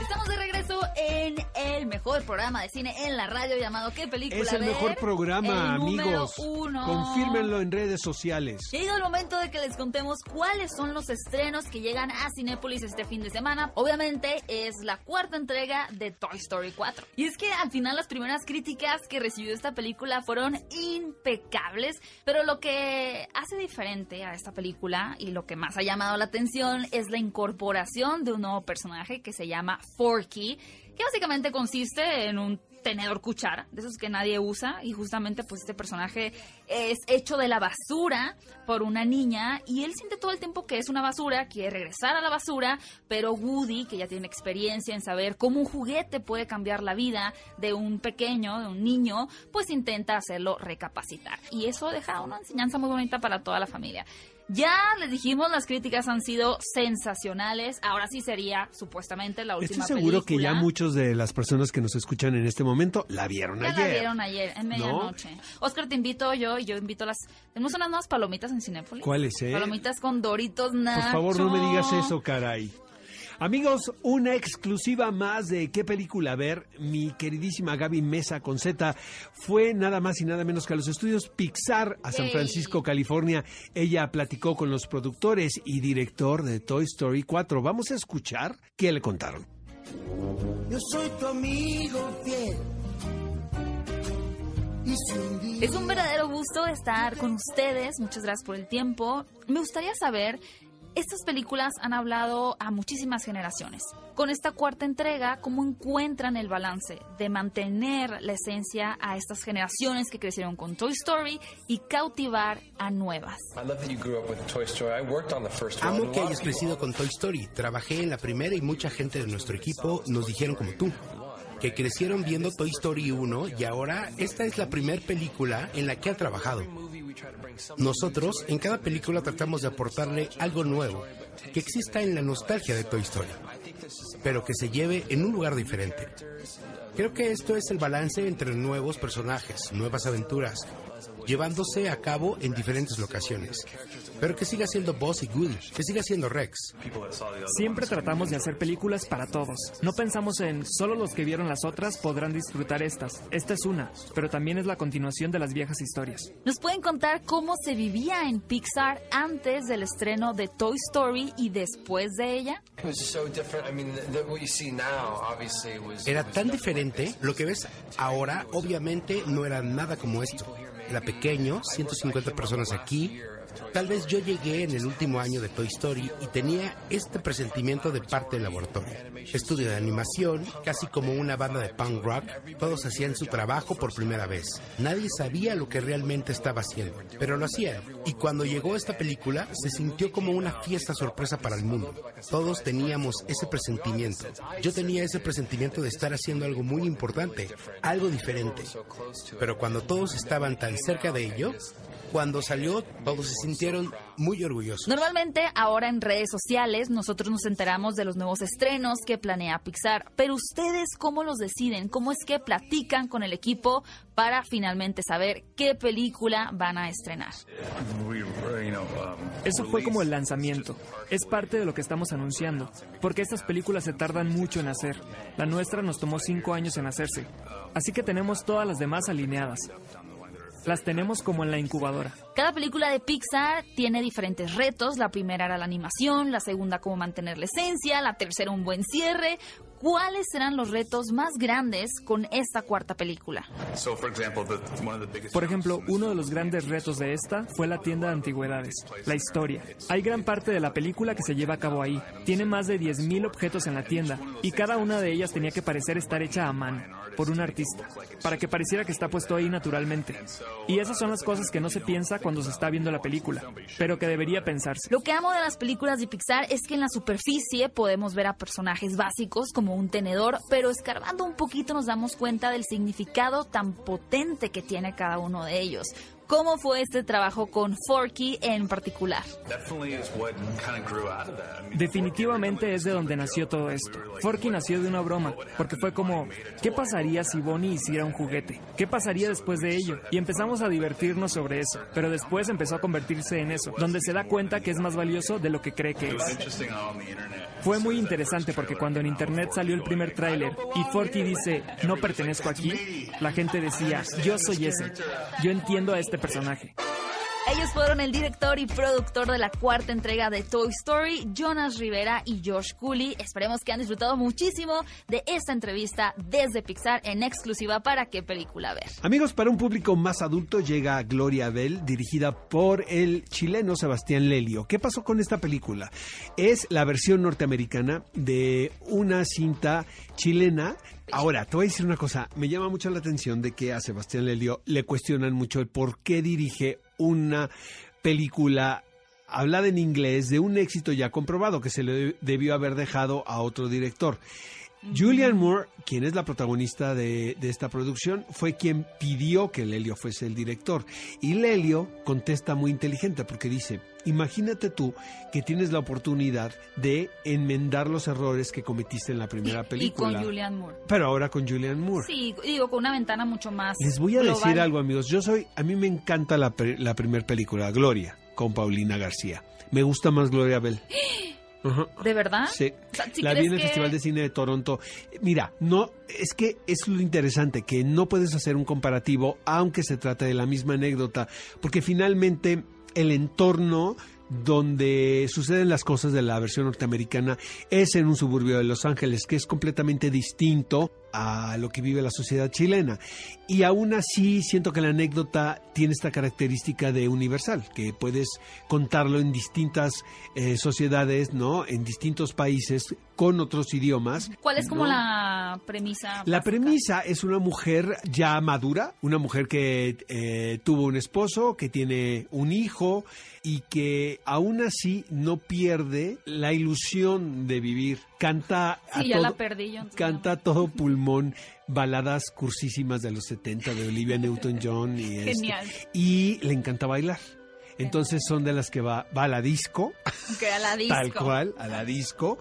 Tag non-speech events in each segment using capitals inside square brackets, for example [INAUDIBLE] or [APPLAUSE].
Estamos de regreso en el mejor programa de cine en la radio llamado ¿Qué película Es el ver? mejor programa, El amigos. uno. Confírmenlo en redes sociales. Llegado el momento de que les contemos cuáles son los estrenos que llegan a Cinépolis este fin de semana. Obviamente es la cuarta entrega de Toy Story 4. Y es que al final las primeras críticas que recibió esta película fueron impecables, pero lo que hace diferente a esta película y lo que más ha llamado la atención es la incorporación de un nuevo personaje que se llama Forky, que básicamente consiste en un tenedor cuchara, de esos que nadie usa, y justamente pues este personaje es hecho de la basura por una niña y él siente todo el tiempo que es una basura, quiere regresar a la basura, pero Woody, que ya tiene experiencia en saber cómo un juguete puede cambiar la vida de un pequeño, de un niño, pues intenta hacerlo recapacitar. Y eso deja una enseñanza muy bonita para toda la familia. Ya les dijimos, las críticas han sido sensacionales. Ahora sí sería supuestamente la última Estoy seguro que ya muchos de las personas que nos escuchan en este momento la vieron Ya ayer. la vieron ayer, en medianoche. Oscar, te invito yo y yo invito a las... Tenemos unas nuevas palomitas en Cinépolis. ¿Cuáles, eh? Palomitas con Doritos Nacho. Por favor, no me digas eso, caray. Amigos, una exclusiva más de qué película ver. Mi queridísima Gaby Mesa con Z fue nada más y nada menos que a los estudios Pixar a San. Francisco, California. Ella platicó con los productores y director de Toy Story 4. Vamos a escuchar qué le contaron. Yo soy tu amigo fiel. Es un verdadero gusto estar con ustedes. Muchas gracias por el tiempo. Me gustaría saber, estas películas han hablado a muchísimas generaciones. Con esta cuarta entrega, ¿cómo encuentran el balance de mantener la esencia a estas generaciones que crecieron con Toy Story y cautivar a nuevas? I love that you grew up with Toy Story. I worked on the first one. Amo que hayas crecido con Toy Story. Trabajé en la primera y mucha gente de nuestro equipo nos dijeron como tú, que crecieron viendo Toy Story 1 y ahora esta es la primera película en la que ha trabajado. Nosotros en cada película tratamos de aportarle algo nuevo, que exista en la nostalgia de Toy Story, pero que se lleve en un lugar diferente. Creo que esto es el balance entre nuevos personajes, nuevas aventuras, llevándose a cabo en diferentes locaciones. Pero que siga siendo Buzz y Goody, que siga siendo Rex. Siempre tratamos de hacer películas para todos. No pensamos en solo los que vieron las otras podrán disfrutar estas. Esta es una, pero también es la continuación de las viejas historias. ¿Nos pueden contar cómo se vivía en Pixar antes del estreno de Toy Story y después de ella? It was so different. I mean, the, the- what you see now, obviously, was. Era was tan diferente, lo que ves ahora obviamente no era nada como esto. Era pequeño, 150 personas aquí. Tal vez yo llegué en el último año de Toy Story y tenía este presentimiento de parte del laboratorio. Estudio de animación, casi como una banda de punk rock, todos hacían su trabajo por primera vez. Nadie sabía lo que realmente estaba haciendo, pero lo hacían. Y cuando llegó esta película, se sintió como una fiesta sorpresa para el mundo. Todos teníamos ese presentimiento. Yo tenía ese presentimiento de estar haciendo algo muy importante, algo diferente. Pero cuando todos estaban tan cerca de ello, cuando salió, todos se sintieron muy orgullosos. Normalmente ahora en redes sociales nosotros nos enteramos de los nuevos estrenos que planea Pixar, pero ustedes cómo los deciden, cómo es que platican con el equipo para finalmente saber qué película van a estrenar. Eso fue como el lanzamiento. Es parte de lo que estamos anunciando, porque estas películas se tardan mucho en hacer. La nuestra nos tomó cinco años en hacerse, así que tenemos todas las demás alineadas. Las tenemos como en la incubadora. Cada película de Pixar tiene diferentes retos. La primera era la animación, la segunda cómo mantener la esencia, la tercera un buen cierre. ¿Cuáles serán los retos más grandes con esta cuarta película? Por ejemplo, uno de los grandes retos de esta fue la tienda de antigüedades, la historia. Hay gran parte de la película que se lleva a cabo ahí. Tiene más de 10.000 objetos en la tienda y cada una de ellas tenía que parecer estar hecha a mano, por un artista, para que pareciera que está puesto ahí naturalmente. Y esas son las cosas que no se piensa cuando se está viendo la película, pero que debería pensarse. Lo que amo de las películas de Pixar es que en la superficie podemos ver a personajes básicos como un tenedor, pero escarbando un poquito nos damos cuenta del significado tan potente que tiene cada uno de ellos. Cómo fue este trabajo con Forky en particular. Definitivamente es de donde nació todo esto. Forky nació de una broma, porque fue como, ¿qué pasaría si Bonnie hiciera un juguete? ¿Qué pasaría después de ello? Y empezamos a divertirnos sobre eso, pero después empezó a convertirse en eso, donde se da cuenta que es más valioso de lo que cree que es. Fue muy interesante porque cuando en internet salió el primer tráiler y Forky dice, no pertenezco aquí, la gente decía, yo soy ese, yo entiendo a este personaje. Ellos fueron el director y productor de la cuarta entrega de Toy Story, Jonas Rivera y Josh Cooley. Esperemos que han disfrutado muchísimo de esta entrevista desde Pixar en exclusiva para qué película ver. Amigos, para un público más adulto llega Gloria Bell, dirigida por el chileno Sebastián Lelio. ¿Qué pasó con esta película? Es la versión norteamericana de una cinta chilena Ahora, te voy a decir una cosa. Me llama mucho la atención de que a Sebastián Lelio le cuestionan mucho el por qué dirige una película hablada en inglés de un éxito ya comprobado que se le debió haber dejado a otro director. Julian Moore, quien es la protagonista de, de, esta producción, fue quien pidió que Lelio fuese el director. Y Lelio contesta muy inteligente porque dice, imagínate tú que tienes la oportunidad de enmendar los errores que cometiste en la primera película. Y con Julian Moore. Pero ahora con Julian Moore. Sí, digo, con una ventana mucho más Les voy a global. decir algo, amigos. Yo soy, a mí me encanta la, la primera película, Gloria, con Paulina García. Me gusta más Gloria Bell. [GASPS] [GASPS] ¿De verdad? Sí. O sea, ¿sí la vi en el que- Festival de Cine de Toronto. Mira, no, es que es lo interesante, que no puedes hacer un comparativo, aunque se trate de la misma anécdota, porque finalmente el entorno donde suceden las cosas de la versión norteamericana es en un suburbio de Los Ángeles, que es completamente distinto a lo que vive la sociedad chilena. Y aún así siento que la anécdota tiene esta característica de universal, que puedes contarlo en distintas eh, sociedades, ¿no? En distintos países con otros idiomas. ¿Cuál es como ¿no? la premisa? La premisa es una mujer ya madura, una mujer que eh, tuvo un esposo, que tiene un hijo y que aún así no pierde la ilusión de vivir. Canta a Sí, ya todo, la perdí yo. entonces canta a todo pulmón baladas cursísimas de los 70 de Olivia Newton-John y este, Genial. y le encanta bailar. Entonces son de las que va, va a la disco. Que a la [LAUGHS] disco. tal cual, a la disco,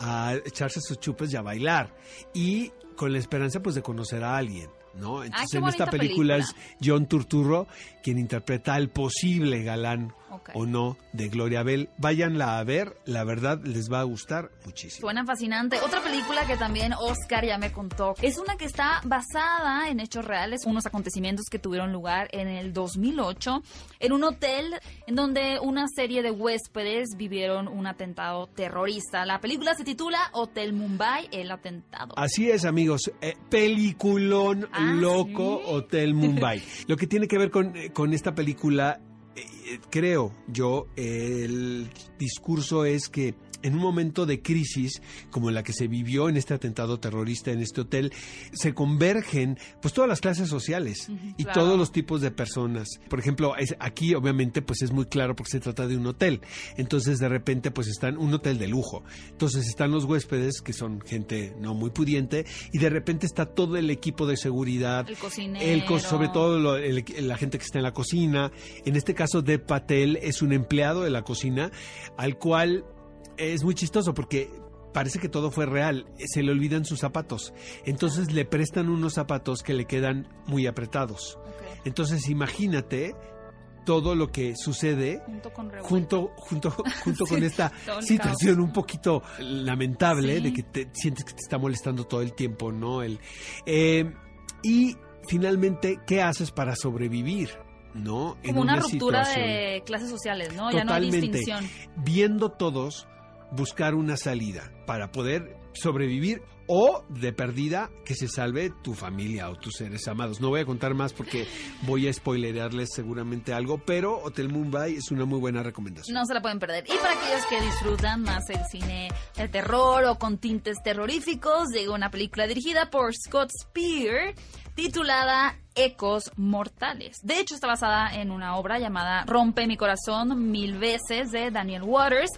a echarse sus chupes y a bailar. Y con la esperanza pues de conocer a alguien. ¿No? Entonces Ah, qué en esta película, película. es John Turturro quien interpreta al posible galán O no de Gloria Bell. Váyanla a ver, la verdad les va a gustar muchísimo. Suena fascinante. Otra película que también Oscar ya me contó es una que está basada en hechos reales, unos acontecimientos que tuvieron lugar en el 2008 en un hotel en donde una serie de huéspedes vivieron un atentado terrorista. La película se titula Hotel Mumbai, el atentado. Así es, amigos. Eh, peliculón Ah, loco ¿sí? Hotel Mumbai. [LAUGHS] Lo que tiene que ver con, eh, con esta película, creo yo, el discurso es que en un momento de crisis como la que se vivió en este atentado terrorista en este hotel, se convergen pues todas las clases sociales y claro. todos los tipos de personas. Por ejemplo, es- aquí obviamente pues es muy claro porque se trata de un hotel. Entonces de repente pues están un hotel de lujo. Entonces están los huéspedes que son gente no muy pudiente y de repente está todo el equipo de seguridad. El cocinero. El sobre todo lo- el- la gente que está en la cocina. En este caso, Dev Patel es un empleado de la cocina al cual es muy chistoso porque parece que todo fue real. Se le olvidan sus zapatos. Entonces le prestan unos zapatos que le quedan muy apretados. Entonces imagínate todo lo que sucede Junto con junto junto [LAUGHS] junto con esta situación un poquito lamentable Sí. de que te sientes que te está molestando todo el tiempo no el eh, y finalmente qué haces para sobrevivir no En Como una, ruptura situación. de clases sociales, ¿no? Ya no hay Totalmente. distinción. viendo todos buscar una salida para poder sobrevivir o de perdida que se salve tu familia o tus seres amados. No voy a contar más porque voy a spoilerearles seguramente algo, pero Hotel Mumbai es una muy buena recomendación. No se la pueden perder. Y para aquellos que disfrutan más el cine de terror o con tintes terroríficos, llega una película dirigida por Scott Spear titulada Ecos Mortales. De hecho, está basada en una obra llamada Rompe mi corazón mil veces de Daniel Waters.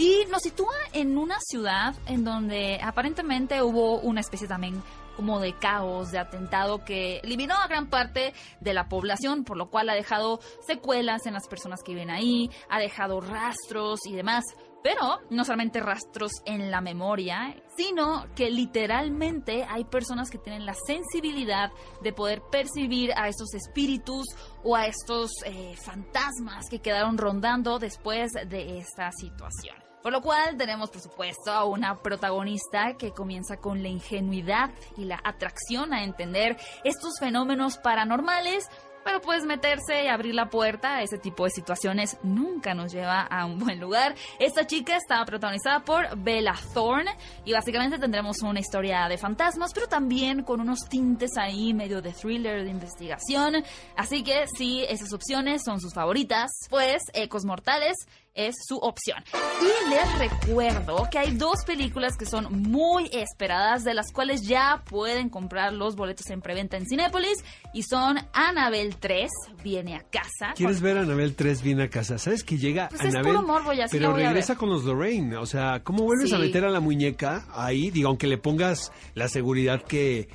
Y nos sitúa en una ciudad en donde aparentemente hubo una especie también como de caos, de atentado que eliminó a gran parte de la población, por lo cual ha dejado secuelas en las personas que viven ahí, ha dejado rastros y demás. Pero no solamente rastros en la memoria, sino que literalmente hay personas que tienen la sensibilidad de poder percibir a estos espíritus o a estos eh, fantasmas que quedaron rondando después de esta situación. Por lo cual tenemos, por supuesto, a una protagonista que comienza con la ingenuidad y la atracción a entender estos fenómenos paranormales pero pues meterse y abrir la puerta a ese tipo de situaciones nunca nos lleva a un buen lugar. Esta chica estaba protagonizada por Bella Thorne y básicamente tendremos una historia de fantasmas, pero también con unos tintes ahí medio de thriller, de investigación. Así que si esas opciones son sus favoritas, pues Ecos Mortales es su opción. Y les recuerdo que hay dos películas que son muy esperadas, de las cuales ya pueden comprar los boletos en preventa en Cinépolis, y son Anabel 3, viene a casa. ¿Quieres ver Anabel 3 viene a casa? ¿Sabes que llega Pues Anabel? es puro morbo, ya sí pero a regresa ver. con los Lorraine. O sea, ¿cómo vuelves a meter a la muñeca ahí? Digo, aunque le pongas la seguridad que,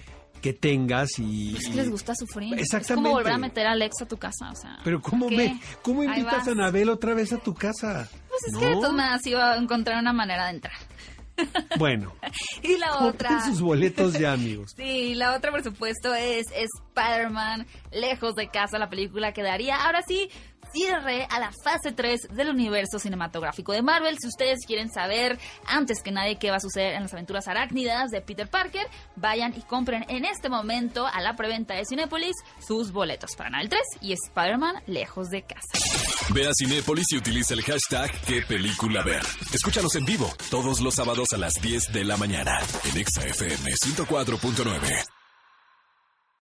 que tengas y... Pues es que les gusta sufrir. Es Exactamente. como volver a meter a Alex a tu casa, o sea. Pero ¿cómo, ¿qué? me, ¿cómo invitas a Anabel otra vez a tu casa? Pues es ¿No? que de todas maneras iba a encontrar una manera de entrar. [LAUGHS] Bueno, Y la otra... sus boletos ya, amigos. [LAUGHS] Sí, la otra, por supuesto, es Spider-Man, lejos de casa, la película que daría, ahora sí, cierre a la fase 3 del universo cinematográfico de Marvel. Si ustedes quieren saber antes que nadie qué va a suceder en las aventuras arácnidas de Peter Parker, vayan y compren en este momento a la preventa de Cinépolis sus boletos para Anal 3 y Spider-Man, lejos de casa. Ve a Cinépolis y utiliza el hashtag qué película ver. Escúchanos en vivo todos los sábados a las 10 de la mañana en Exa FM 104.9.